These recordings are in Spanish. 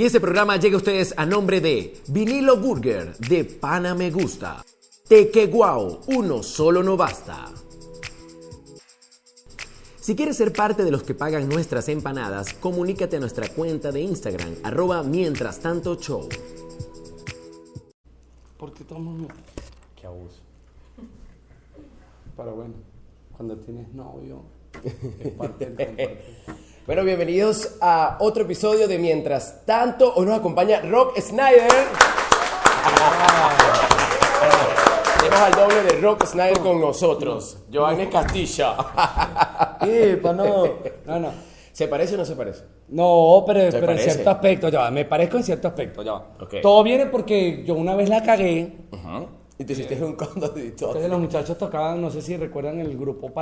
Y este programa llega a ustedes a nombre de Vinilo Burger de Pana Me Gusta. Tequeguao, uno solo no basta. Si quieres ser parte de los que pagan nuestras empanadas, comunícate a nuestra cuenta de Instagram, arroba mientras tanto show. Porque tomas Qué abuso. Pero bueno, cuando tienes novio, es parte del compartir. Bueno, bienvenidos a otro episodio de Mientras tanto. Hoy nos acompaña Rock Snyder. Tenemos al doble de Rock Snyder con nosotros, Giovanni Castilla. Epa, no. No, no. ¿Se parece o no se parece? No, pero, pero en parece? cierto aspecto, ya va. Me parezco en cierto aspecto, ya va. Ok. Todo viene porque yo una vez la cagué. Y te hiciste un condorito. Entonces los muchachos tocaban, no sé si recuerdan el grupo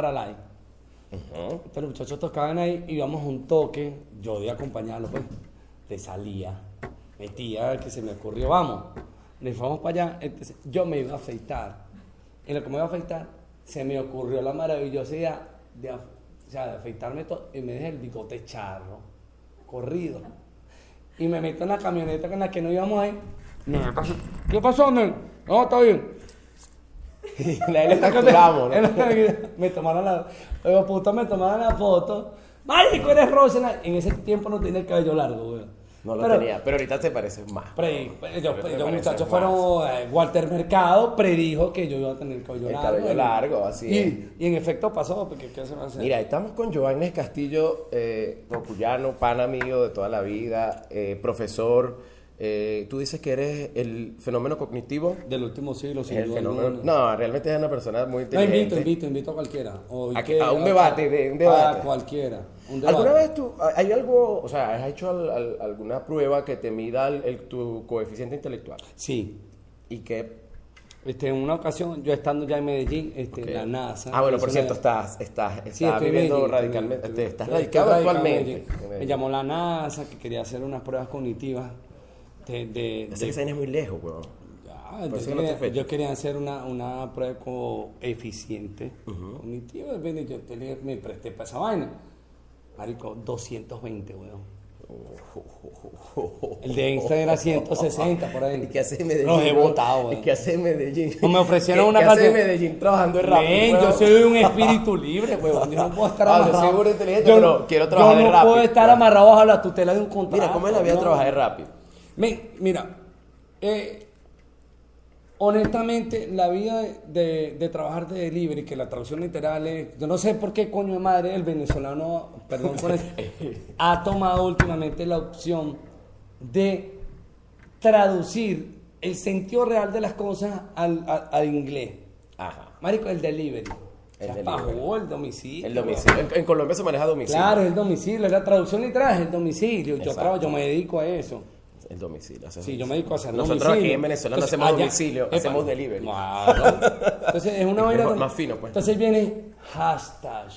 Paralay. Entonces los muchachos tocaban ahí, íbamos a un toque, yo de acompañarlo, pues, le salía, metía que se me ocurrió, vamos, le fuimos para allá, entonces yo me iba a afeitar. En lo que me iba a afeitar, se me ocurrió la maravillosa idea de, o sea, de afeitarme todo y me dejé el bigote charro, corrido. Y me meto en la camioneta con la que no íbamos ahí. Meto así, ¿Qué pasó? No, está bien. Nadie le capturamos, ¿no? me tomaron la. Oiga, puta, me tomaron la foto. Marico, eres Rosa. En ese tiempo no tenía el cabello largo, güey. No lo Pero- tenía, pero ahorita te pareces más. Pre, ellos, Pero parece muchachos más. fueron. eh, Walter Mercado predijo que yo iba a tener el cabello El largo. cabello largo, así y, es. Y en efecto pasó, porque ¿qué se va a hacer? Mira, estamos con Giovanni Castillo, eh, rocuyano, pan amigo de toda la vida, eh, profesor. Eh, tú dices que eres el fenómeno cognitivo. Del último siglo, sin El duda fenómeno. No, realmente es una persona muy No, inteligente. invito, invito, invito a cualquiera. O A, que- a un debate, de, un debate. A cualquiera. un ¿Alguna vez tú, hay algo, o sea, has hecho al- al- alguna prueba que te mida el- el- tu coeficiente intelectual? Sí. Y que... Este, en una ocasión, yo estando ya en Medellín, este, la NASA. Ah, bueno, por cierto, estás, estás, estás Sí, viviendo Medellín, radicalmente, estoy- estás radicado radicado en actualmente. Me llamó la NASA que quería hacer unas pruebas cognitivas de... de, se es muy lejos, weón. Ah, yo, no quería, yo hacer una, una prueba coeficiente cognitiva. Yo te me presté para esa vaina. Marico, 220, weón. El de Einstein era 160 por ahí. ¿Y qué hace en Medellín? Los he votado, ¿Y weón. qué hace en Medellín? No me ofrecieron ¿Qué- una ¿Qué hace en Medellín trabajando en? Men, yo soy un espíritu libre, weón. Yo no puedo estar Ah, yo amarrado. soy seguro inteligente, Yo pero quiero trabajar Yo de no Rappi, puedo estar weón. amarrado bajo la tutela de un contrato. Mira, ¿cómo es la vida no. trabajar en Rappi? Mira, eh, honestamente, la vida de, de- de trabajar de delivery, que la traducción literal es, yo no sé por qué coño de madre el venezolano, perdón por eso, ha tomado últimamente la opción de traducir el sentido real de las cosas al, al- al inglés. Ajá. Marico, el delivery. El domicilio. El domicilio. En, en Colombia se maneja domicilio. Claro, el domicilio, la traducción literal es el domicilio. Yo, trabajo, yo me dedico a eso. El domicilio. Sí, yo me dedico a hacer Nosotros domicilio. aquí en Venezuela no hacemos allá- domicilio, Epa. hacemos delivery. Claro. Entonces es una vaina. más fino, pues. Entonces viene hashtag,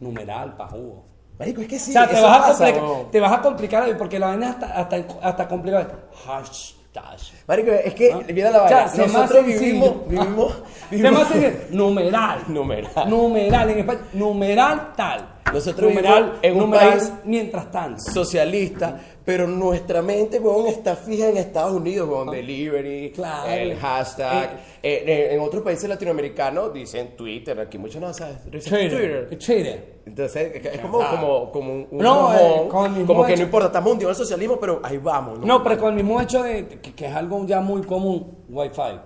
numeral, pa' jugo. Marico, es que sí. o sea, te vas, a pasa, complicar, weón. te vas a complicar porque la vaina hasta, hasta, hasta complicada. Hashtag. Marico, es que, ¿Ah? mira la O sea, vaina. sé más Nosotros vivimos, vivimos, vivimos-. Numeral. Numeral. Numeral en español. Numeral tal. Nosotros numeral, vivimos en un numeral país mientras tanto. socialista, pero nuestra mente, weón, está fija en Estados Unidos, weón, delivery, Claro. el hashtag. Eh, eh, en otros países latinoamericanos dicen Twitter, aquí muchos no saben, Twitter. Twitter. Twitter. Entonces, es como, como, como un, un No, mojón, eh, con como que hecho- no importa, estamos hundidos en el socialismo, pero ahí vamos. No, pero con el mismo hecho de que, que es algo ya muy común, Wi-Fi.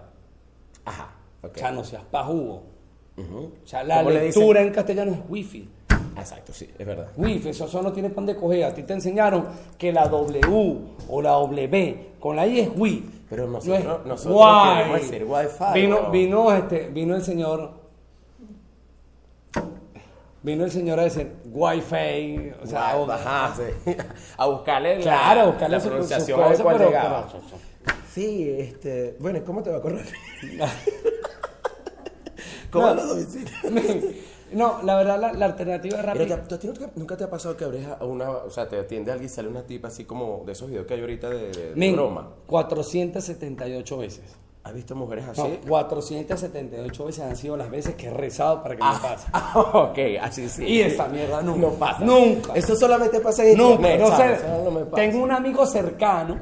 Ajá, ok. O sea, no seas pa' jugo. Ujú. O sea, la lectura en castellano es wifi. Exacto, sí, es verdad. Wifi, eso, eso no tiene pan de coger. A ti te enseñaron que la W o la W con la I es Wi. Pero No nosotros- es nosotros Wi. queremos decir Wi-Fi, Vino, vino, este, vino el señor. Vino el señor a decir Wi-Fi. O sea, ajá, sí. A buscarle la, claro, buscarle la su- su pronunciación cosa, a ver cuál pero- llegaba. pero- Sí, este. Bueno, ¿cómo te va a correr? ¿Cómo No. a los domicilios? No, la verdad, la, la alternativa Pero rápida. te- ¿tú- a ti nunca, nunca te ha pasado que abres a una, o sea, te atiende alguien y sale una tipa así como de esos videos que hay ahorita de, de- de Men, broma? 478 veces. ¿Has visto mujeres así? No, 478 veces han sido las veces que he rezado para que me pase. Ah, ok, así sí. Y esa mierda nunca. No pasa. Nunca. Eso solamente pasa en Nunca. No sé. No me pasa. Tengo un amigo cercano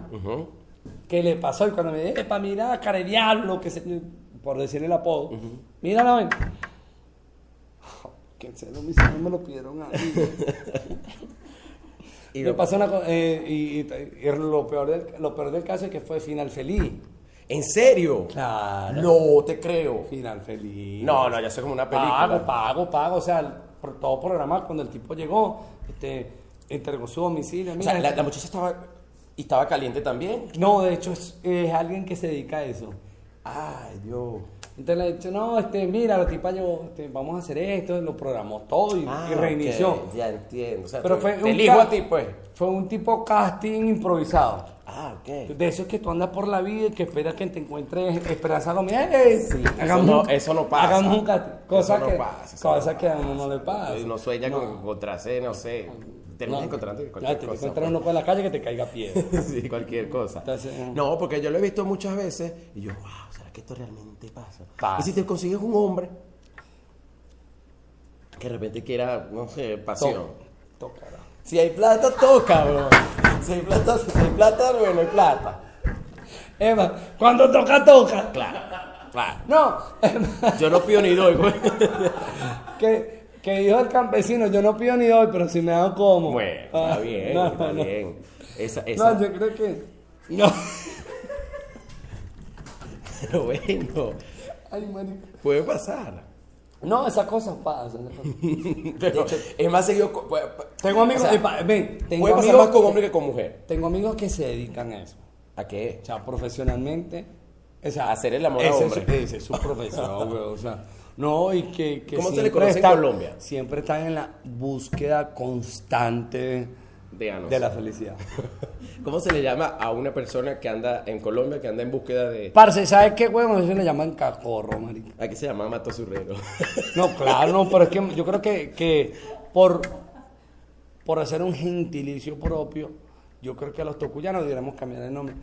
que le pasó y cuando me dice, epa, mira, cara de diablo, que se, por decirle el apodo, mira la ven. Que se lo mis hijos me lo pidieron a mí. Y me lo- pasó una cosa, eh, y, y- y lo, peor del, lo peor del caso es que fue final feliz. ¿En serio? Claro. No te creo. Final feliz. No, no, ya sé como una película. Pago, pago, pago. O sea, por todo programa, cuando el tipo llegó, este, entregó su domicilio. O sea, la, este- la muchacha estaba y estaba caliente también. No, de hecho, es, es alguien que se dedica a eso. Ay, Dios. Entonces le he dicho, no, este, mira, la tipa yo, este, vamos a hacer esto, lo programó todo y, Ah, y reinició. Ya entiendo. O sea, Pero te- fue te un a ti, pues. Fue un tipo casting improvisado. Ah, ok. De eso es que tú andas por la vida y que esperas que te encuentres Esperanza Gómez. ¡Ey! Sí, eso no- eso no pasa. Hagamos un casting. Cosa Eso no que, pasa, cosa no que a uno no le pasa. Y Uno sueña con encontrarse, no sé. Terminas No. encontrando cualquier te cosa. encuentras uno por la calle que te caiga piedra. pues. sí, cualquier cosa. Entonces, eh. no, porque yo lo he visto muchas veces y yo, wow, ¿será que esto realmente pasa? Pasa. Y si te consigues un hombre que de repente quiera, no sé, pasión. Tocará. Si hay plata, toca, bro. Si hay plata, si hay plata, bueno, hay plata. Eva, cuando toca, toca. Claro, claro. No, Yo no pido ni doy, güey. que, que dijo el campesino, yo no pido ni doy, pero si me dan como. Bueno, está Ah, bien, no, está no. bien. Esa, esa, No, yo creo que. No. pero bueno, Ay, marico. puede pasar. No, esas cosas pasan. es más seguido. Tengo amigos, o sea, epa, ven, tengo puede pasar amigos más con hombre que con mujer. Tengo amigos que se dedican a eso. ¿A qué? O sea, profesionalmente. O sea, Hacer el amor a hombre. Es, ese es su profesión, güey. O sea, no, y que. que ¿Cómo se le siempre conoce en están- Colombia? Siempre están en la búsqueda constante De anos. de la felicidad. ¿Cómo se le llama a una persona que anda en Colombia, que anda en búsqueda de... Parce, ¿sabes qué, güey? Eso le llaman cacorro, marico. Aquí se llama Matosurrero. No, claro, no, pero es que yo creo que, que por, por hacer un gentilicio propio, yo creo que a los tocuyanos deberíamos cambiar el nombre.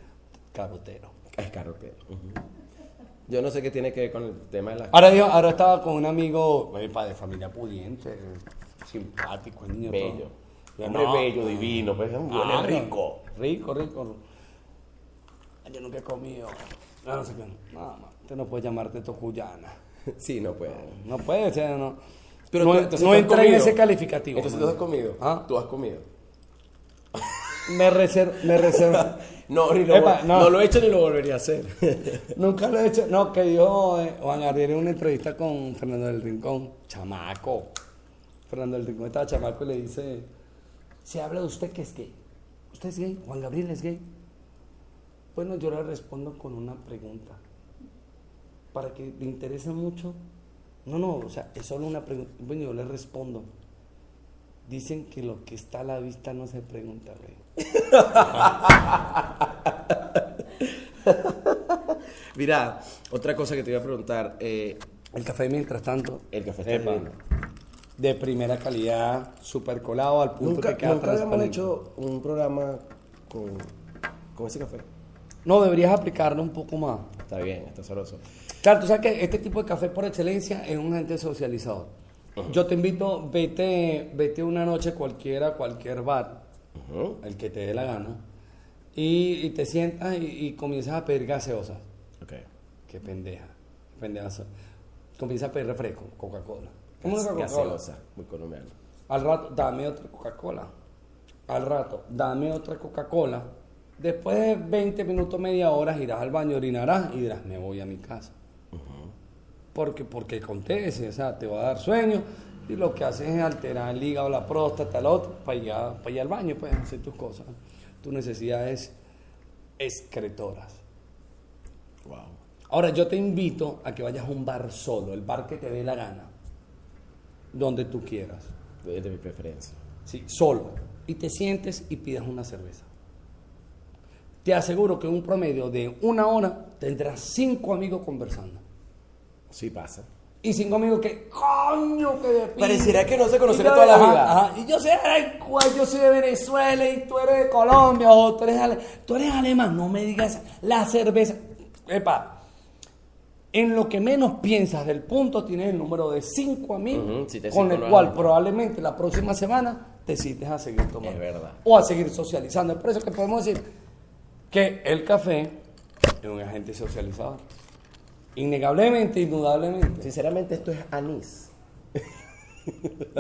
Carotero. es carotero. Yo no sé qué tiene que ver con el tema de la... Ahora, yo, ahora estaba con un amigo epa, de familia pudiente, simpático, el niño. Bello. todo. Hombre no, bello, divino, pues huele ah, rico. Rico, rico. Yo nunca he comido. No, no sé qué. No, usted no puede llamarte tocuyana. Sí, no puede. No puede, o sea, no. Pero no tú- entonces no entra en ese calificativo. Entonces tú has comido. ¿Ah? Tú has comido. Me reservo, me reservo. No, ni lo, Epa, vol- no. no lo he hecho ni lo volvería a hacer. Nunca lo he hecho. No, que dijo eh, Juan Gabriel en una entrevista con Fernando del Rincón. Chamaco. Fernando del Rincón estaba chamaco y le dice: Se habla de usted que es gay. ¿Usted es gay? ¿Juan Gabriel es gay? Bueno, yo le respondo con una pregunta. Para que le interese mucho. No, no, o sea, es solo una pregunta. Bueno, yo le respondo. Dicen que lo que está a la vista no se pregunta, güey. Mira, otra cosa que te iba a preguntar. eh, El café, mientras tanto, el café está Epa. divino. de primera calidad, super colado al punto Nunca, que queda nunca habíamos transparente. hecho un programa con, con ese café. No, deberías aplicarlo un poco más. Está bien, está sabroso. Claro, tú sabes que este tipo de café por excelencia es un agente socializador. Yo te invito, vete, vete una noche cualquiera, a cualquier bar, El que te dé la gana, y, y te sientas y, y comienzas a pedir gaseosas. Ok. Qué pendeja, qué pendeja. soy. Comienzas a pedir refresco, Coca-Cola. ¿Cómo una Coca-Cola? Gaseosa, muy colombiano. Al rato, dame otra Coca-Cola. Al rato, dame otra Coca-Cola. Después de 20 minutos, media hora, irás al baño, orinarás y dirás, me voy a mi casa. Porque, porque acontece, o sea, te va a dar sueño y lo que haces es alterar el hígado, la próstata, el otro, para ir, para ir al baño, puedes hacer tus cosas. Tus necesidades excretoras. Wow. Ahora, yo te invito a que vayas a un bar solo, el bar que te dé la gana, donde tú quieras. De, de mi preferencia. Sí, solo. Y te sientes y pidas una cerveza. Te aseguro que en un promedio de una hora tendrás cinco amigos conversando. Sí pasa. Y cinco amigos que, coño, que de pinga". Pareciera que no se conocen de toda la vida. ajá. Y yo soy, ay, cuál, yo soy de Venezuela y tú eres de Colombia o tú eres, ale- tú eres alemán. No me digas la cerveza. Epa, En lo que menos piensas del punto tienes el número de cinco amigos si te con el cual probablemente la próxima semana te cites a seguir tomando. Es verdad. O a seguir socializando. Es por eso que podemos decir que el café es un agente socializador. Innegablemente, indudablemente. Sinceramente, esto es anís.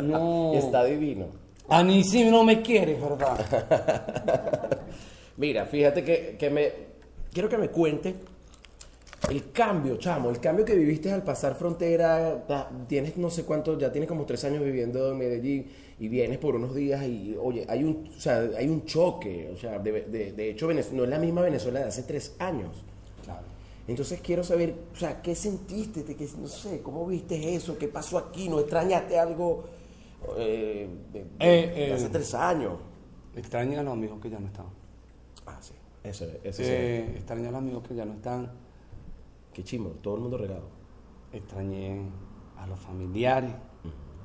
No. Está divino. A mí sí no me quieres, ¿verdad? Mira, fíjate que, que me. Quiero que me cuente el cambio, chamo, el cambio que viviste al pasar frontera. Tienes no sé cuánto, ya tienes como tres años viviendo en Medellín y vienes por unos días y, oye, hay un, o sea, hay un choque. O sea, de, de- de hecho, Venez- no es la misma Venezuela de hace tres años. Entonces quiero saber, o sea, ¿qué sentiste? ¿Te- qué- no sé, ¿cómo viste eso? ¿Qué pasó aquí? ¿No extrañaste algo eh, Eh, de eh. hace tres años? Extraña a los amigos que ya no están. Ah, sí, eso, eso sí. Eh, extraña a los amigos que ya no están. Qué chimo, todo el mundo regado. Extrañé a los familiares.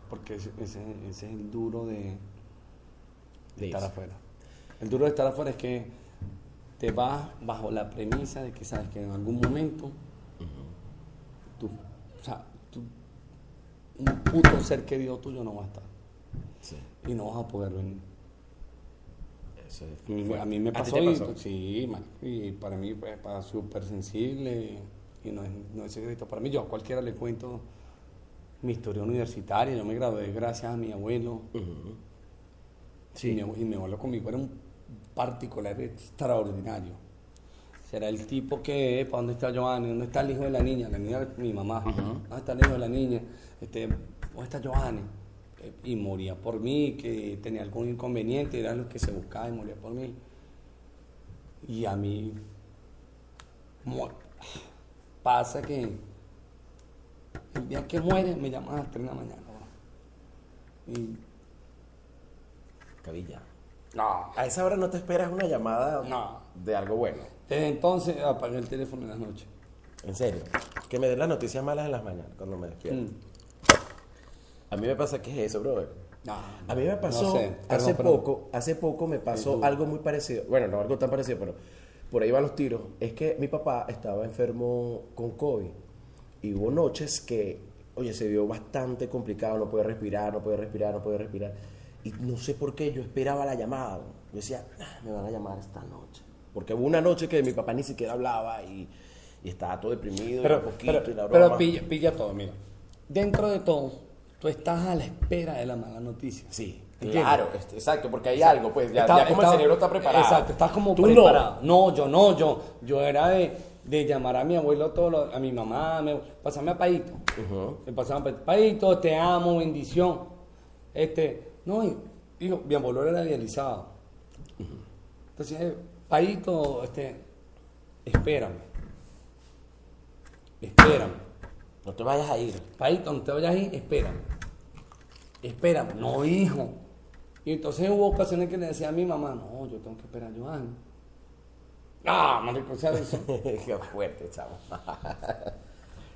Porque ese, ese- ese es el duro de, estar afuera. El duro de estar afuera es que te vas bajo la premisa de que sabes que en algún momento tú, o sea, tú- un puto ser querido tuyo no va a estar Sí, y no vas a poder venir. eso es. A mí, a me ¿A ti pasó, te y- pasó? sí, y para mí pa- súper sensible y no es, no es secreto para mí. Yo a cualquiera le cuento mi historia universitaria. Yo me gradué gracias a mi abuelo. Ujú. Y, mi, y mi abuelo conmigo era un particular extraordinario. Será el tipo que, ¿para dónde está Giovanni? ¿Dónde está el hijo de la niña? La niña, mi mamá. ¿Dónde está el hijo de la niña? Este, ¿Dónde está Giovanni? Eh, Y moría por mí, que tenía algún inconveniente, era lo que se buscaba y moría por mí. Y a mí pasa que el día que muere me llaman a las 3 de la mañana. Y Cabilla. No, A esa hora no te esperas una llamada No. de algo bueno. Desde entonces apagué el teléfono en las noches. En serio. Que me den las noticias malas en las mañanas cuando me despierto. Mm. A mí me pasa que es eso, brother. No, A mí me pasó no sé, perdón, hace perdón. poco, hace poco me pasó algo muy parecido. Bueno, no algo tan parecido, pero por ahí van los tiros. Es que mi papá estaba enfermo con COVID y hubo noches que, oye, se vio bastante complicado, no podía respirar, no podía respirar, no podía respirar. Y no sé por qué yo esperaba la llamada. Yo decía, "Ah, me van a llamar esta noche. Porque hubo una noche que mi papá ni siquiera hablaba y, y estaba todo deprimido y Pero, un poquito pero, y la pero broma. pilla, pilla todo, mira. Dentro de todo, tú estás a la espera de la mala noticia. Sí, ¿Entiendes? claro, este, exacto, porque hay algo, pues ya, Está- ya como está- el cerebro está preparado. Exacto, estás como Tú preparado. No. yo no, yo, yo era de, de llamar a mi abuelo, todo lo- a mi mamá, me, pasame a Paito. Me pasaba a Paito, Paito, te amo, bendición. Este, no, y, digo, mi abuelo era dializado. Entonces, eh, Paito, este, espérame. Espérame. No te vayas a ir. Paito, no te vayas ahí, espérame. Espérame. No, hijo. Y entonces hubo ocasiones que le decía a mi mamá, no, yo tengo que esperar a Joan. Ah, marico, o sea, eso, Qué fuerte, chavo.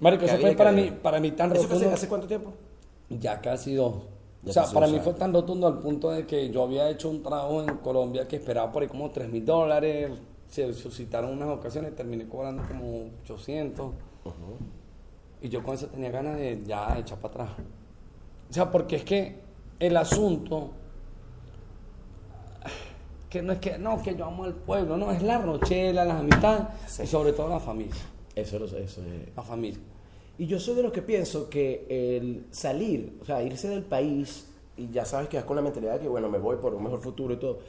marico, eso fue bien, para mí, bien. para mí tan ¿Eso fue hace cuánto tiempo? Ya casi dos. O sea, para mí fue tan rotundo al punto de que yo había hecho un trabajo en Colombia que esperaba por ahí como 3 mil dólares. Se suscitaron unas ocasiones, terminé cobrando como 800. Y yo con eso tenía ganas de ya echar para atrás. O sea, porque es que el asunto, que no es que, no, que yo amo al pueblo, no, es la rochela, las amistades y sobre todo la familia. Eso, lo- eso es. La familia. Y yo soy de los que pienso que el salir, o sea, irse del país, y ya sabes que vas con la mentalidad de que, bueno, me voy por un mejor futuro y todo,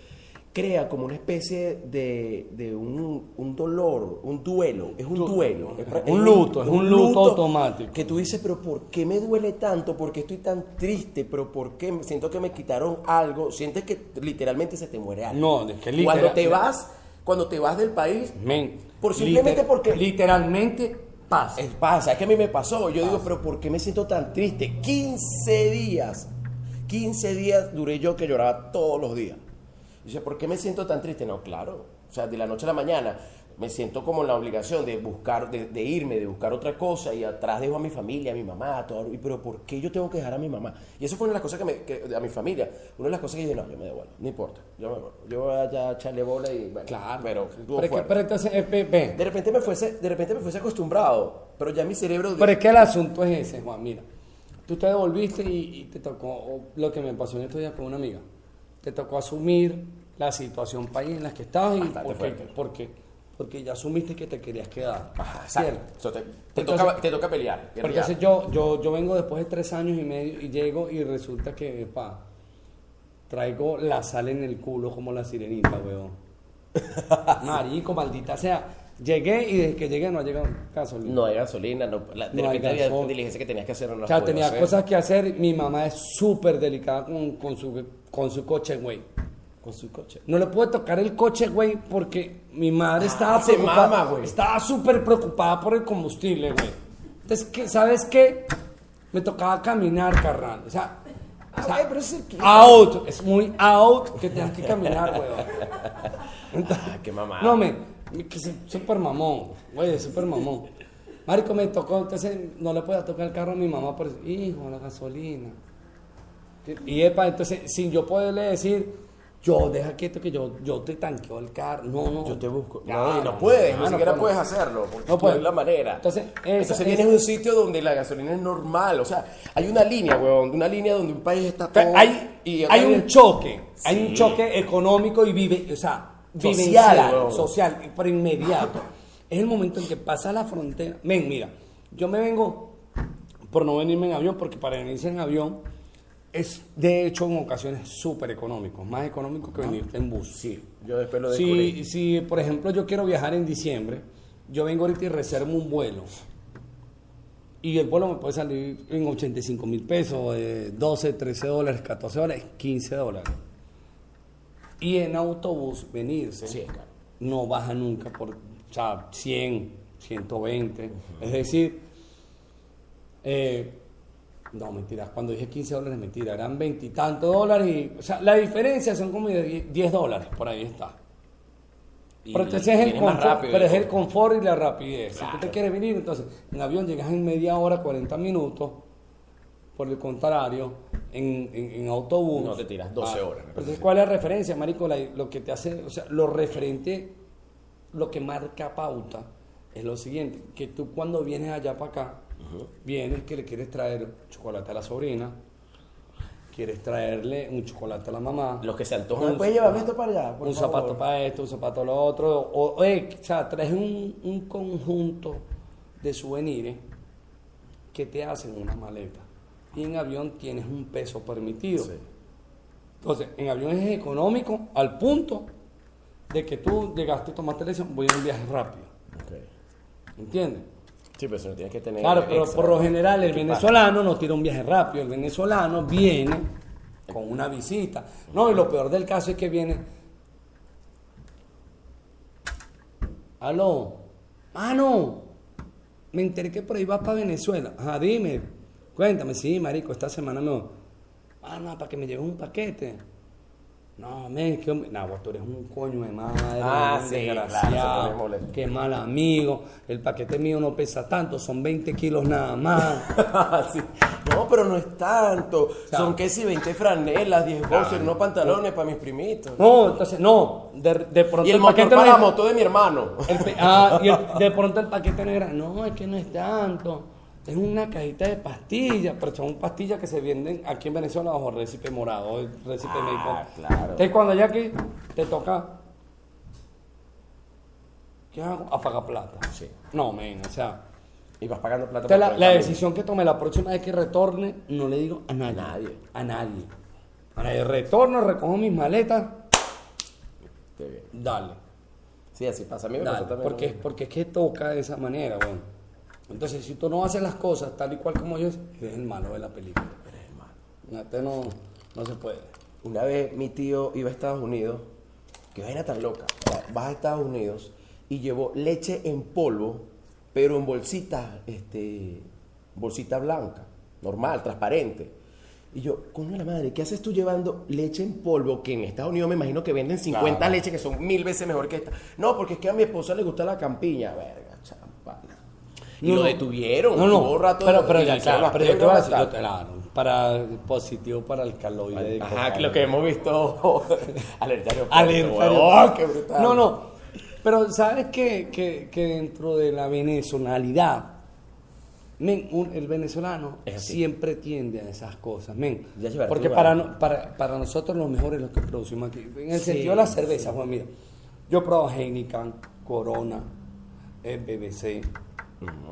crea como una especie de, de un, un dolor, un duelo, es un Du- duelo. un es luto, es un luto automático. Que tú dices, pero ¿por qué me duele tanto? ¿Por qué estoy tan triste? ¿Pero por qué siento que me quitaron algo? Sientes que literalmente se te muere algo. No, es que literal- Cuando te vas, cuando te vas del país, Men, Por simplemente porque- Literalmente pasa. es pasa, es que a mí me pasó. Yo digo, pero ¿por qué me siento tan triste? 15 días. 15 días duré yo que lloraba todos los días. Dice, ¿por qué me siento tan triste? No, claro. O sea, de la noche a la mañana. Me siento como en la obligación de buscar, de, de irme, de buscar otra cosa y atrás dejo a mi familia, a mi mamá, todo, y, pero ¿por qué yo tengo que dejar a mi mamá? Y eso fue una de las cosas que me, que- a mi familia, una de las cosas que dije, no, yo me devuelvo, no importa, yo me devuelvo, yo voy a echarle bola y bueno, Claro. pero, Pero, es que, fuerte. pero entonces, eh, de repente me fuese, de repente me fuese acostumbrado, pero ya mi cerebro, Pero es que el asunto es ese, Juan. Mira, tú te devolviste y, y te tocó lo que me pasó en estos días con una amiga. Te tocó asumir la situación país en la que estabas y porque, porque, porque ya asumiste que te querías quedar. Ajá, ¿cierto? te, te Entonces- toca, te toca pelear, Porque guerrear. entonces yo, yo, yo vengo después de tres años y medio y llego y resulta que, pa, traigo la sal en el culo como la sirenita, weón. Marico, maldita sea. Llegué y desde que llegué no ha llegado gasolina. No hay gasolina, no, la- de No repente había diligencia que tenías que hacer. No O sea, tenía hacer. cosas que hacer. Mi mamá es súper delicada con, con, su, con su coche, güey. Con su coche. No le pude tocar el coche, güey, porque mi madre estaba Ah, preocupada. mama, güey. Estaba súper preocupada por el combustible, güey. Entonces, ¿qué- ¿sabes qué? Me tocaba caminar, carnal. O sea, o sea, güey, pero eso es que- out. Es muy out que tengas que caminar, güey. Ah, qué mamada. No, me, que súper mamón, güey, súper mamón. Marico, me tocó, entonces no le podía tocar el carro a mi mamá por decir, hijo, la gasolina. Y epa, entonces, sin yo poderle decir, yo, deja quieto que yo, yo te tanqueo el carro. No, no. Yo te busco. No, y no puedes, ya, ni no siquiera puedes hacerlo, porque No no, puedo. es la manera. Entonces, esa- Entonces a un sitio donde la gasolina es normal, o sea, hay una línea, weón, una línea donde un país está todo... Hay, y hay un choque, hay un choque económico y vive, o sea, Social, vivencial, weón. social, pero inmediato. Es el momento en que pasa la frontera. Ven, mira, yo me vengo por no venirme en avión, porque para venirse en avión es de hecho en ocasiones súper económico, más económico que venirte en bus. Sí, yo después lo descubrí. Si, si, por ejemplo, yo quiero viajar en diciembre, yo vengo ahorita y reservo un vuelo. Y el vuelo me puede salir en 85 mil pesos, eh, 12, 13 dólares, 14 dólares, 15 dólares. Y en autobús venirse Sí, no baja nunca por o sea, 100, 120. Es decir, eh, no, mentira, cuando dije 15 dólares, mentira, eran 20 y tantos dólares. Y, o sea, la diferencia son como de 10 10 dólares, por ahí está. Pero entonces es el confort, rápido, pero es el confort y la rapidez. Si tú te quieres venir, entonces en avión llegas en media hora, 40 minutos. Por el contrario, en, en- en autobús. No te tiras 12 Ah, horas, Entonces, ¿cuál es la referencia, marico? La- lo que te hace, o sea, lo referente, lo que marca pauta es lo siguiente: que tú cuando vienes allá para acá, vienes que le quieres traer chocolate a la sobrina, quieres traerle un chocolate a la mamá. Los que se antojan, un- ¿puedes llevarme esto para allá? por un favor? zapato para esto, un zapato para lo otro. O, o, eh, o sea, traes un, un conjunto de souvenirs que te hacen una maleta. Y en avión tienes un peso permitido. Sí. Entonces, en avión es económico al punto de que tú llegaste, tomaste la decisión, voy a un viaje rápido. Ok. ¿Entiendes? Sí, pero no tienes que tener... Claro, pero extra por lo general el venezolano no tira un viaje rápido, el venezolano viene con una visita. No, y lo peor del caso es que viene. Aló, mano, me enteré que por ahí vas para Venezuela. Ajá, dime, cuéntame, sí, marico, esta semana me. Mano, para que me lleves un paquete. No, men, que hombre- nah, vos tú eres un coño de madre, Ah, sí, desgraciado, qué mal amigo, el paquete mío no pesa tanto, son 20 kilos nada más. Sí. No, pero no es tanto. Son que si 20 franelas, 10 boxers, no pantalones para mis primitos. No, entonces, no, de, de pronto y el, el motor paquete para la moto de mi hermano. el ah, y el- de pronto el paquete no era, no, es que no es tanto, es una cajita de pastillas, pero son pastillas que se venden aquí en Venezuela bajo récipe morado, el récipe Ah, médico. claro. Entonces cuando ya aquí te toca, ¿qué hago? Apaga plata. Sí. No, men, o sea, Y vas pagando plata entonces la, la decisión que tome la próxima vez que retorne, no le digo a nadie. Nadie. A nadie. A nadie. Retorno, recojo mis maletas, Qué bien. dale. Sí, así pasa. A mí me Dale, pasó también. porque, porque es que toca de esa manera, bueno. Entonces, si tú no haces las cosas tal y cual como yo, eres el malo de la película. Eres el malo. No, este no, no se puede. Una vez mi tío iba a Estados Unidos, que vaina tan loca. O sea, vas a Estados Unidos y llevó leche en polvo, pero en bolsita, este, bolsita blanca, normal, transparente. Y yo, coño la madre, ¿qué haces tú llevando leche en polvo? Que en Estados Unidos me imagino que venden 50 Claro. leches que son mil veces mejor que esta. No, porque es que a mi esposa le gusta la campiña. Verga. Y No, lo detuvieron. No, no. rato pero, pero ya, claro, pero yo te voy a decir, claro, para positivo para el caloide. de Ajá, lo que hemos visto. Alertario. Alertario. ¡Oh, qué brutal! No, no. Pero sabes que, que, que dentro de la men, un- el venezolano siempre tiende a esas cosas, men. Porque para, no- para, para nosotros lo mejor es lo que producimos aquí. En el Sí, sentido de la cerveza, Juan, mira. Yo he probado Heineken, Corona, el BBC.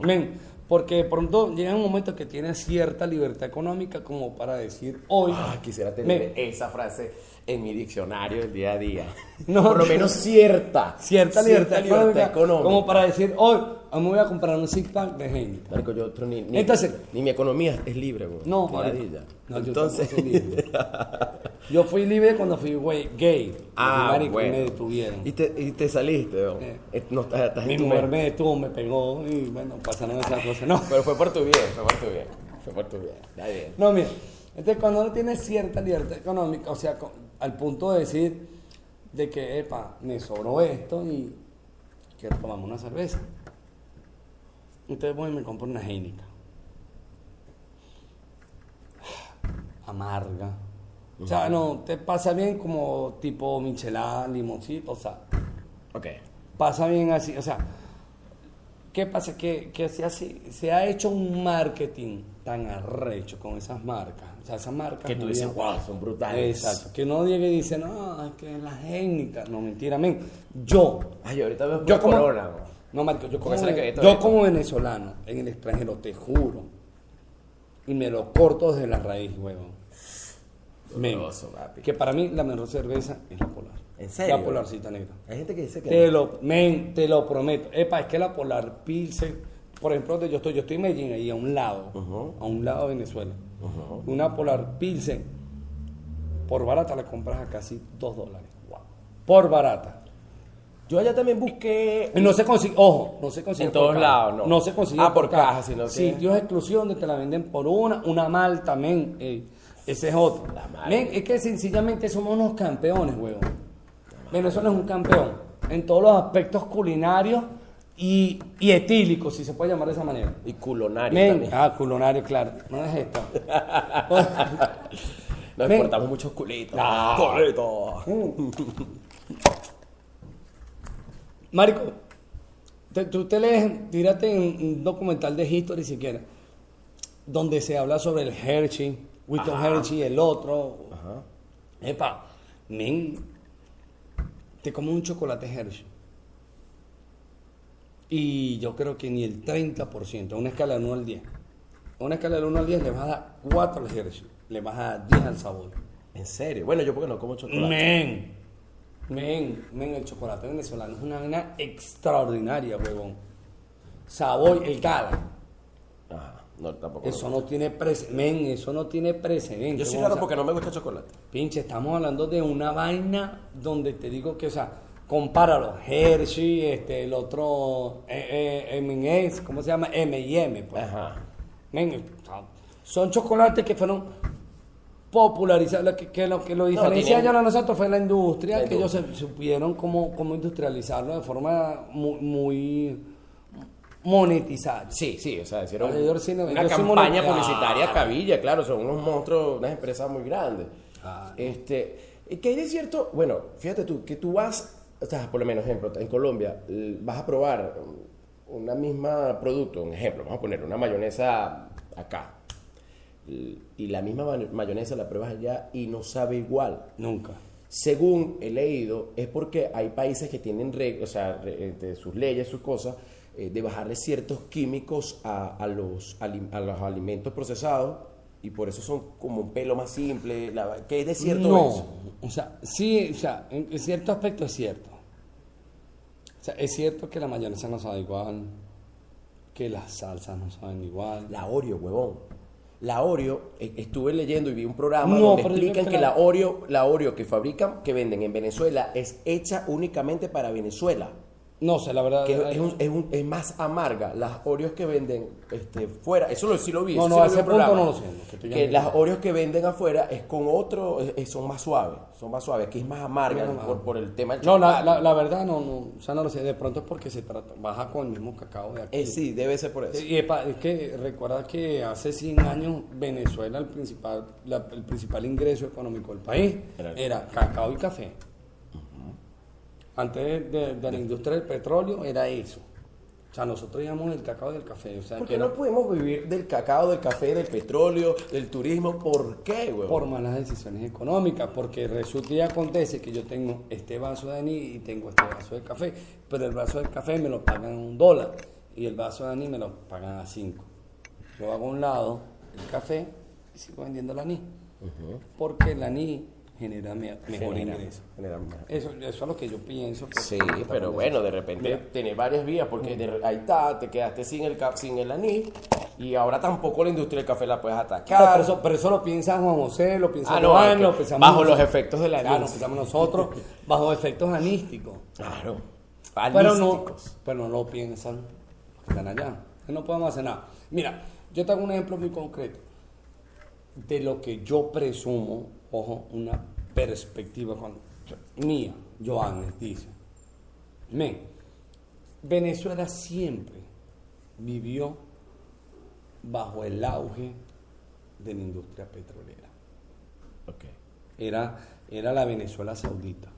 Men, porque de pronto llega un momento que tienes cierta libertad económica como para decir hoy. Ah, quisiera tener esa frase en mi diccionario del día a día. No, Por lo no. menos cierta. cierta libertad, económica, económica. como para decir, hoy me voy a comprar un six pack de Heineken. Marico, yo otro ni, ni, Entonces- ni mi economía es libre, güey. No. No, yo Entonces, libre. Yo fui libre cuando fui güey, gay. ah, Y, bueno. me detuvieron. Y te, y te saliste, ¿no? Eh. Eh, no, estás, estás Mi en tu mujer mente. me detuvo, me pegó y bueno, pasaron esas cosas. No, Pero fue por tu bien, fue por tu bien. Fue por tu bien. Está bien. no, mira. Entonces, cuando uno tiene cierta libertad económica, o sea, al punto de decir de que, epa, me sobró esto y quiero tomarme una cerveza. Entonces voy y me compro una Heineken. Amarga. O sea, no, te pasa bien como tipo michelada, limoncito, o sea, Ok. pasa bien así, o sea, ¿qué pasa? Que, que se, hace- se ha hecho un marketing tan arrecho con esas marcas, o sea, esas marcas... Que tú dices, bien- wow, son brutales. Exacto, que no llegue y dice, no, es que la técnica, no, mentira, men, yo, Ay, ahorita veo yo como... corona. No, Marco, yo como, es yo como venezolano, en el extranjero, te juro, y me lo corto desde la raíz, huevón. Men, Doloroso, papi. que para mí la mejor cerveza es la polar. ¿En serio? La polarcita negra. Hay gente que dice que. Te lo, men, te lo prometo. Epa, es que la Polar Pilsen, por ejemplo, donde yo estoy, yo estoy en Medellín, ahí a un lado, a un lado de Venezuela. Una Polar Pilsen, por barata la compras a casi 2 dólares. Por barata. Yo allá también busqué. No se consigue, ojo, no se consigue En todos caja. lados, no. No se consigue Ah, por caja, sino que- Sitios exclusivos donde te la venden por una, una malta, men. eh, ese es otro. Men, es que sencillamente somos unos campeones, huevón. Venezuela es un campeón en todos los aspectos culinarios y, y etílicos, si se puede llamar de esa manera. Y culonario Men, también. ah, culinario, claro. No es esto. Nos men. exportamos muchos culitos. Ah. Culitos. Marico, te- tú te lees, tírate en un documental de History siquiera, donde se habla sobre el Hershey, Winston Hershey, el otro. Ajá. Epa, men, te comes un chocolate Hershey. Y yo creo que ni el 30%, una escala de 1 al 10. A una escala de 1 al 10 le vas a dar 4 al Hershey, le vas a dar 10 al sabor. En serio. Bueno, yo porque no como chocolate. Men, men, men, el chocolate venezolano es una vaina extraordinaria, huevón. Sabor, el gala. No, tampoco. Eso no. no tiene precedente, eso no tiene precedente. Yo soy raro porque no me gusta el chocolate. Pinche, estamos hablando de una vaina donde te digo que, o sea, compáralo, Hershey, este, el otro, eh, eh, M&M's, ¿cómo se llama? M&M, pues. Ajá. Men, son chocolates que fueron popularizados, lo que, que lo que lo diferencia tienen- ellos a nosotros fue la industria, La que ellos se- supieron cómo, cómo industrializarlo de forma muy, muy monetizada. Sí, sí, o sea, hicieron Vale, una campaña publicitaria Ah. cabilla, claro, son unos monstruos, unas empresas muy grandes. Ah. Este, ¿y ¿qué hay de cierto? Bueno, fíjate tú, que tú vas, o sea, por lo menos, ejemplo, en Colombia, vas a probar una misma producto, un ejemplo, vamos a poner una mayonesa acá, y la misma ma- mayonesa la pruebas allá y no sabe igual. Nunca. Según he leído, es porque hay países que tienen, o sea, entre sus leyes, sus cosas, eh, de bajarle ciertos químicos a, a los, a los alimentos procesados y por eso son como un pelo más simple. La, ¿Qué es de cierto no, eso? o sea, sí, o sea, en cierto aspecto es cierto. O sea, es cierto que la mayonesa no sabe igual, que las salsas no saben igual. La Oreo, huevón. La Oreo, eh, estuve leyendo y vi un programa No, donde explican que la Oreo, la Oreo que fabrican, que venden en Venezuela, es hecha únicamente para Venezuela. No sé, la verdad. Que eh, es, un- es un- es más amarga las Oreos que venden este, fuera. Eso lo, sí lo vi. No, no, sí lo a ese punto programa. no lo sé, que las Oreos que venden afuera es con otro, es- son más suaves. Son más suaves, que es más amarga por, el tema del No, la, la, la verdad no, no, o sea, no lo sé. De pronto es porque se trata, baja con el mismo cacao de aquí. Eh, sí, debe ser por eso. Y epa, es que recuerda que hace 100 años Venezuela el principal, la- el principal ingreso económico del país Era cacao y café. Antes de, de la industria del petróleo era eso. O sea, nosotros íbamos el cacao y el café. O sea, ¿Por que qué no era podemos vivir del cacao, del café, del petróleo, del turismo? ¿Por qué, güey? por malas decisiones económicas, porque resulta y acontece que yo tengo este vaso de anís y tengo este vaso de café, pero el vaso de café me lo pagan a un dólar y el vaso de anís me lo pagan a cinco. Yo hago a un lado el café y sigo vendiendo el anís, porque el anís genera me- mejor Genera- ingreso. genera más. Eso, eso es lo que yo pienso. que- Sí, pero bueno, de repente Mira. tiene varias vías, porque de- ahí está, te quedaste sin el, sin el anís, y ahora tampoco la industria del café la puedes Claro, atacar. pero, eso, pero eso lo piensa Juan José, lo piensa Ah, no, que lo pensamos bajo nosotros. los efectos del anís. Claro, lo pensamos nosotros, bajo efectos anísticos. Claro. Pero no, pero no lo piensan los que están allá. No podemos hacer nada. Mira, yo te hago un ejemplo muy concreto de lo que yo presumo, ojo, una perspectiva con- mía, Joannes dice. Men, Venezuela siempre vivió bajo el auge de la industria petrolera. Ok. Era, era la Venezuela saudita.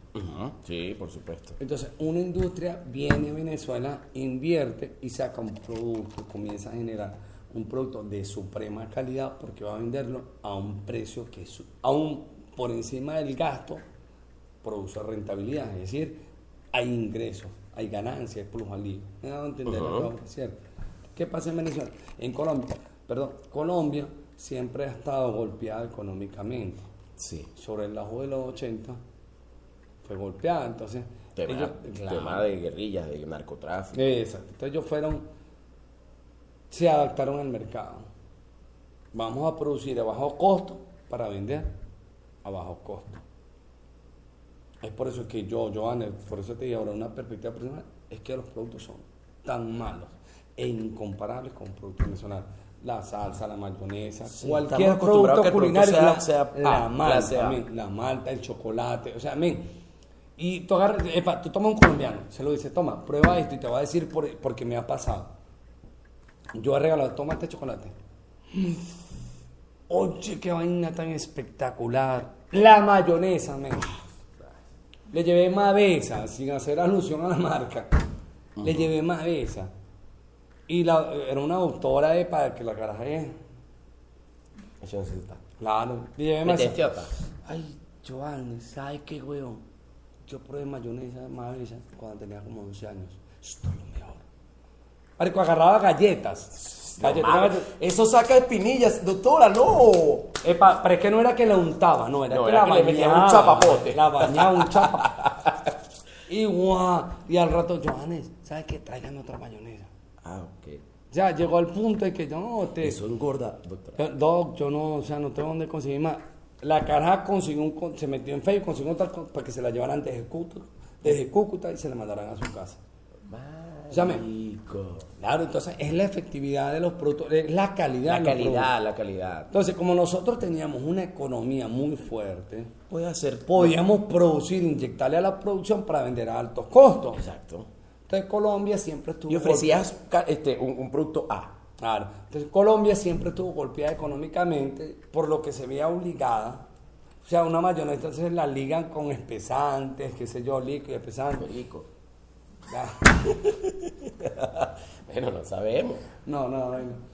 Sí, por supuesto. Entonces, una industria viene a Venezuela, invierte y saca un producto, comienza a generar un producto de suprema calidad porque va a venderlo a un precio que, su- aún por encima del gasto, produce rentabilidad. Es decir, hay ingresos, hay ganancias, hay plusvalía. ¿Me dado a entender a decir? ¿Qué pasa en Venezuela? En Colombia, perdón, Colombia siempre ha estado golpeada económicamente. Sí. Sobre el lajo de los 80 fue golpeada, entonces... Tema, ellos- claro. tema de guerrillas, de narcotráfico. Exacto. Entonces ellos fueron, se adaptaron al mercado. Vamos a producir a bajo costo para vender a bajo costo. Es por eso que yo, Joana, por eso te digo ahora una perspectiva personal, es que los productos son tan malos e incomparables con productos venezolanos. La salsa, la mayonesa, Sí, cualquier producto que el producto culinario, sea- la, sea la malta, la malta, el chocolate, o sea, men, y tú agarras, epa, tú tomas un colombiano, se lo dice, toma, prueba esto y te va a decir por, porque me ha pasado. Yo he regalado, toma este chocolate. Oye, qué vaina tan espectacular. La mayonesa, men. Le llevé Mavesa, sin hacer alusión a la marca. Le llevé Mavesa. Y la, era una doctora de para que la caraja es. Claro. Le llevé ¿Me Mavesa. Ay, Joan, ¿sabes qué, weón? Yo probé mayonesa, mayonesa cuando tenía como 11 años. Esto es lo mejor. Marico, agarraba galletas. Eso saca espinillas, doctora, no. Epa, pero es que no era que la untaba, no, era No, que era la que le metía un bañaba. chapapote. La bañaba un chapapote. y guau, y al rato, Joanes, ¿sabes qué? Tráigame otra mayonesa. Ah, ok. Ya llegó al punto de que yo no, te, Eso engorda, doctora. Doc, yo no, o sea, no tengo dónde conseguir más. La caraja consiguió un, se metió en Facebook, consiguió otra cosa para que se la llevaran desde Cúcuta, desde Cúcuta y se la mandaran a su casa. Marico. Claro, entonces es la efectividad de los productos, es la calidad. La de los productos. calidad, la calidad. Entonces, como nosotros teníamos una economía muy fuerte, Puede hacer. podíamos producir, inyectarle a la producción para vender a altos costos. Exacto. Entonces, Colombia siempre estuvo. Y ofrecías este, un, un producto A. Claro. Entonces, Colombia siempre estuvo golpeada económicamente, por lo que se veía obligada. O sea, una mayonesa entonces la ligan con espesantes, qué sé yo, líquido, espesantes. Rico. Bueno, no sabemos. No, no, no.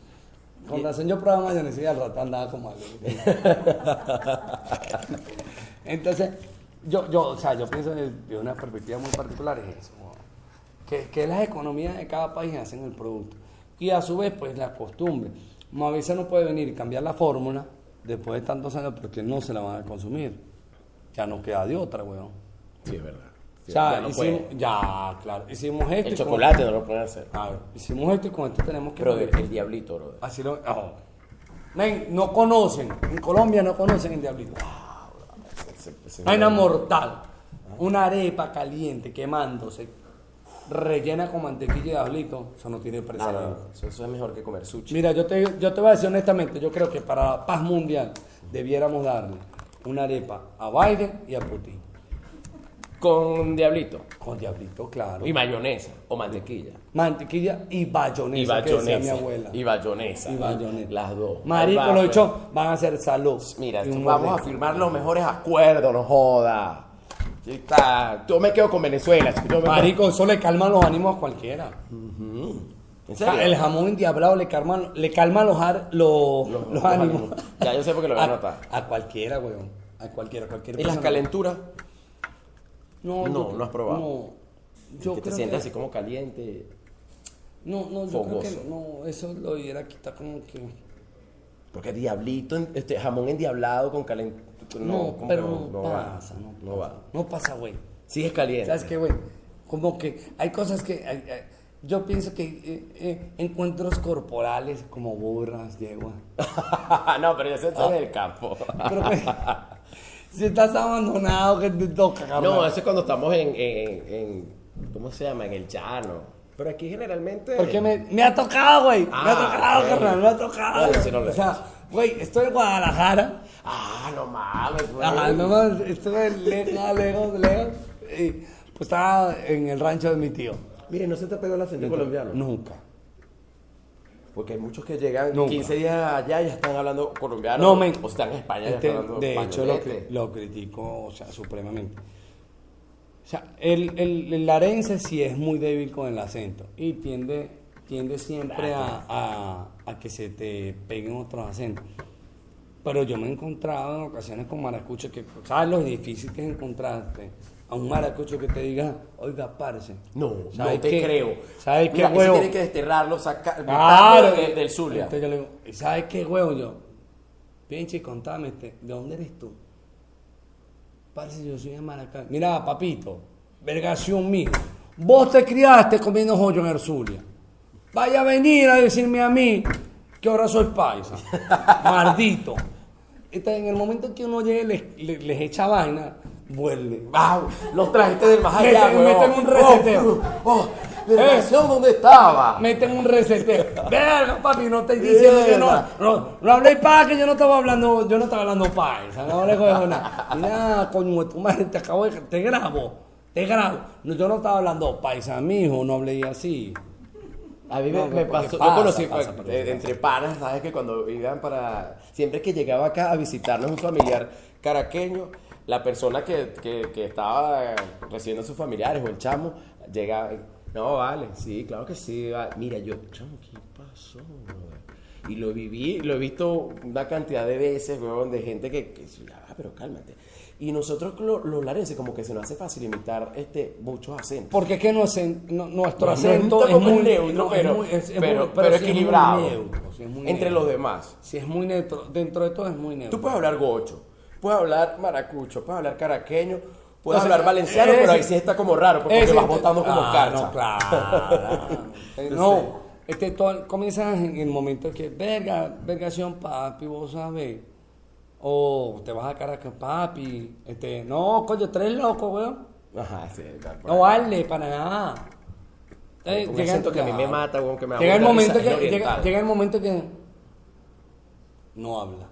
Con razón yo probaba mayonesa al rato andaba como algo. Entonces, yo, yo, o sea, yo pienso de una perspectiva muy particular es eso. Que, que las economías de cada país hacen el producto. Y a su vez, pues la costumbre. Mavisa no puede venir y cambiar la fórmula después de tantos años porque no se la van a consumir. Ya no queda de otra, weón. Sí, es verdad. Sí, o sea, ya no hicimos, ya, claro, hicimos esto. El con- chocolate no lo pueden hacer. A ver, hicimos esto y con esto tenemos que... Brother, el diablito, brother. Así lo. oh. Men, no conocen. En Colombia no conocen el diablito. Vaina mortal. Una arepa caliente quemándose. rellena con mantequilla y diablito, eso no tiene eso, eso es mejor que comer sushi. Mira, yo te, yo te voy a decir honestamente, yo creo que para la paz mundial debiéramos darle una arepa a Biden y a Putin. Con diablito. Con diablito, claro. Y mayonesa o mantequilla. Mantequilla y bayonesa, Y que decía mi bayonesa. abuela. Y bayonesa. Y bayonesa. Las dos. Marico, los pues. hechos van a ser salud. Mira, vamos a firmar los mejores acuerdos, no joda. Está. Yo me quedo con Venezuela. me- Marico, eso le calma los ánimos a cualquiera. El jamón endiablado le calma, le calma los, ar- los, Los- ánimos. Ya, yo sé porque lo voy a a, anotar. a cualquiera, weón. A cualquiera, a cualquier ¿Y las calenturas? No, No, yo- no has probado. No. Yo que te creo sientas que- así como caliente. No, no, yo creo fogoso. que no, eso lo hubiera quitado como que... Porque diablito, en- este jamón endiablado con calent... No, ¿cómo pero no, va? pasa, no, No va. No pasa, güey. Sí es caliente. ¿Sabes qué, güey? Como que hay cosas que... hay- hay- yo pienso que eh, eh, encuentros corporales como burras, yegua. no, pero yo sé Ah. del campo. Pero que, si estás abandonado, que te toca, no, carnal? eso es cuando estamos en, en, en- ¿Cómo se llama? En el llano. Pero aquí generalmente. Porque me, me ha tocado, güey. me ha Ah, tocado, carnal. Me ha tocado. No o sea, güey, estoy en Guadalajara. Ah, no mames, güey. Ajá, nomás estuve lejos, lejos, lejos. Y pues estaba en el rancho de mi tío. Mire, no se te pegó el acento colombiano. Nunca. Porque hay muchos que llegan Nunca. 15 días allá y ya están hablando colombiano. No. O están en España ya Este, están hablando de hecho, lo, critico, o sea, supremamente. O sea, el, el, el larense sí es muy débil con el acento y tiende, tiende siempre a, a, a que se te peguen otros acentos. Pero yo me he encontrado en ocasiones con maracuchos que, ¿sabes lo difícil que es encontrarte? A un maracucho que te diga, oiga, parce. No, no ¿sabes te qué? creo. ¿Sabes qué, huevo? tiene que desterrarlo, sacar Claro, de- del Zulia. Entonces yo le digo, "¿Y ¿sabes qué, huevo? Yo, pinche, contame, este, ¿de dónde eres tú? Parece yo soy de Maracay. Mira, papito, vergación mío. Vos te criaste comiendo joyo en el Zulia. Vaya a venir a decirme a mí que ahora soy paisa. Maldito. Entonces, en el momento que uno llegue les, les, les echa vaina, vuelve. ¡Wow! Los trajiste del más allá, Meten- un reseteo. Oh, oh, ¿Delegación dónde estaba? Meten un reseteo. Verga, papi, no estoy diciendo que no. No, no hablé para que yo no estaba hablando, yo no estaba hablando paisa, no hablé con nada. Mira, coño, tu madre, te acabo de, te grabo, te grabo. No, yo no estaba hablando paisa, mijo, no hablé así. A mí me, pasó, pasa, yo conocí pasa, pues, de- pasa. entre panas, ¿sabes? Que cuando iban para. Siempre que llegaba acá a visitarnos un familiar caraqueño, la persona que, que, que estaba recibiendo a sus familiares o el chamo, llegaba. y, No, vale, sí, claro que sí. va". Mira, yo, chamo, ¿qué pasó? brother?" Y lo viví, lo he visto una cantidad de veces, weón, de gente que, que ah, pero cálmate. Y nosotros lo- los larenses como que se nos hace fácil imitar este, muchos acentos. Porque es que no no- nuestro No, acento es muy neutro, pero, equilibrado. entre los demás. Sí, es muy neutro. Dentro de todo es muy neutro. Tú puedes hablar gocho, puedes hablar maracucho, puedes hablar caraqueño, puedes O sea, hablar valenciano, ese- pero ahí sí está como raro, porque te Ese- vas botando como ah, carcha. No, claro. no, este, todo, comienzas en el momento que, verga, vergación, papi, vos sabés. O te vas a Caracas, papi. Este, no, coño, tres locos, weón. Ajá, sí. cual. No vale para nada. Eh, llega- acento que a mí me claro. mata, weón, que me llega el momento que llega, llega el momento que no habla.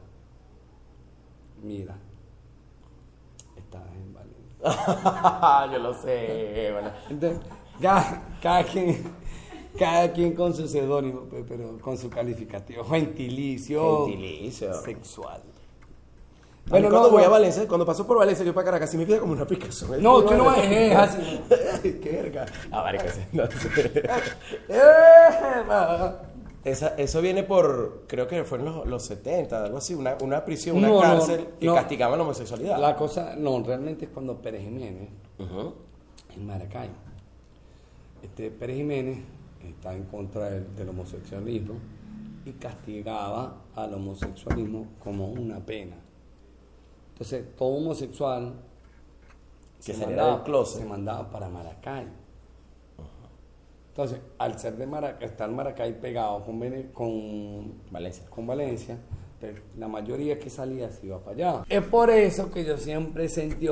Mira. Estás en Valencia. Yo lo sé, bueno. Entonces, cada, cada quien, cada quien con su seudónimo, pe- pero con su calificativo. Gentilicio. Gentilicio. Sexual. Bueno, cuando no, voy a. Valencia, cuando paso por Valencia, yo para Caracas, sí me pide como una picazón. No, tú no es, así. Qué verga. Ah, marica, sí, no sé. Esa, eso viene por, creo que fue en los, los 70, algo así, una, una prisión, una No, no, cárcel que no. castigaba la homosexualidad. La cosa, no, realmente es cuando Pérez Jiménez, en Maracay, este Pérez Jiménez está en contra del, del homosexualismo y castigaba al homosexualismo como una pena. Entonces, todo homosexual Que del closet. se mandaba para Maracay. Entonces, al ser de Maracay, estar Maracay pegado con, con Valencia. con Valencia, pues, la mayoría que salía se iba para allá. Es por eso que yo siempre sentí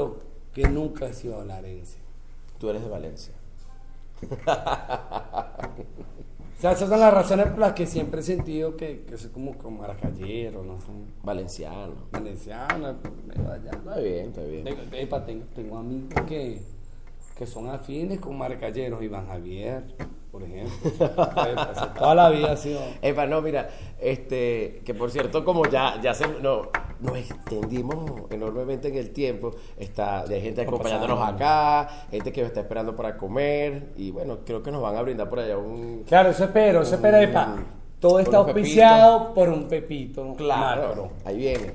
que nunca he sido larense. Tú eres de Valencia. O sea, esas son las razones por las que siempre he sentido que, que soy como, como maracayero, no sé. Valenciano. Valenciano, medio allá. Está bien, está bien. Tengo, tengo amigos que, que son afines con maracayeros, Iván Javier, por ejemplo. Toda la vida ha sido. Epa, no, mira, este, que por cierto, como ya, ya se, no, nos extendimos enormemente en el tiempo, está, hay gente acompañándonos acá, gente que me está esperando para comer, y bueno, creo que nos van a brindar por allá un... Claro, eso espero, eso espero, epa. Todo está auspiciado por un pepito. Claro, ahí viene.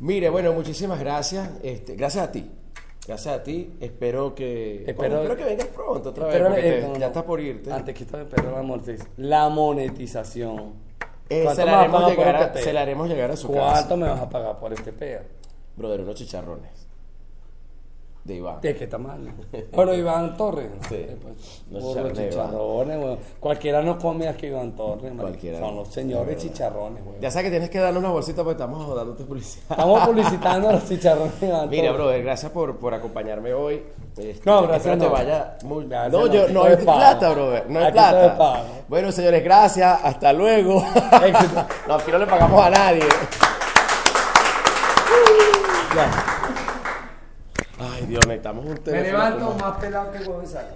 Mire, bueno, muchísimas gracias, este, gracias a ti. Gracias a ti, espero que Espero- bueno, espero que vengas pronto otra vez, Espero, porque te- no, ya estás por irte. Antes que todo, espero la monetización. La monetización. Eh, ¿Cuánto se, la haremos llegar a, este se la haremos llegar a su ¿Cuánto casa. me vas a pagar por este peo? Brother, unos chicharrones. De Iván. ¿De qué tamaño? Bueno, Iván Torres. Sí. Eh, pues, Los burro, chicharrones weón. Cualquiera no come más que Iván Torres. Cualquiera. Son los señores chicharrones, weón. Ya sabes que tienes que darnos una bolsita porque estamos dándote publicidad. Estamos publicitando los chicharrones de Iván Mira, Torres. brother, gracias por, por acompañarme hoy. Este, No, gracias, espero te no. vaya muy Gracias, No, no, yo, no hay plata, brother. No hay Aquí plata. pago. Bueno, señores, gracias. Hasta luego. Éxito. no, aquí no le pagamos a nadie. Ya. Dios, necesitamos un teléfono. Me levanto más pelado que Gonzalo.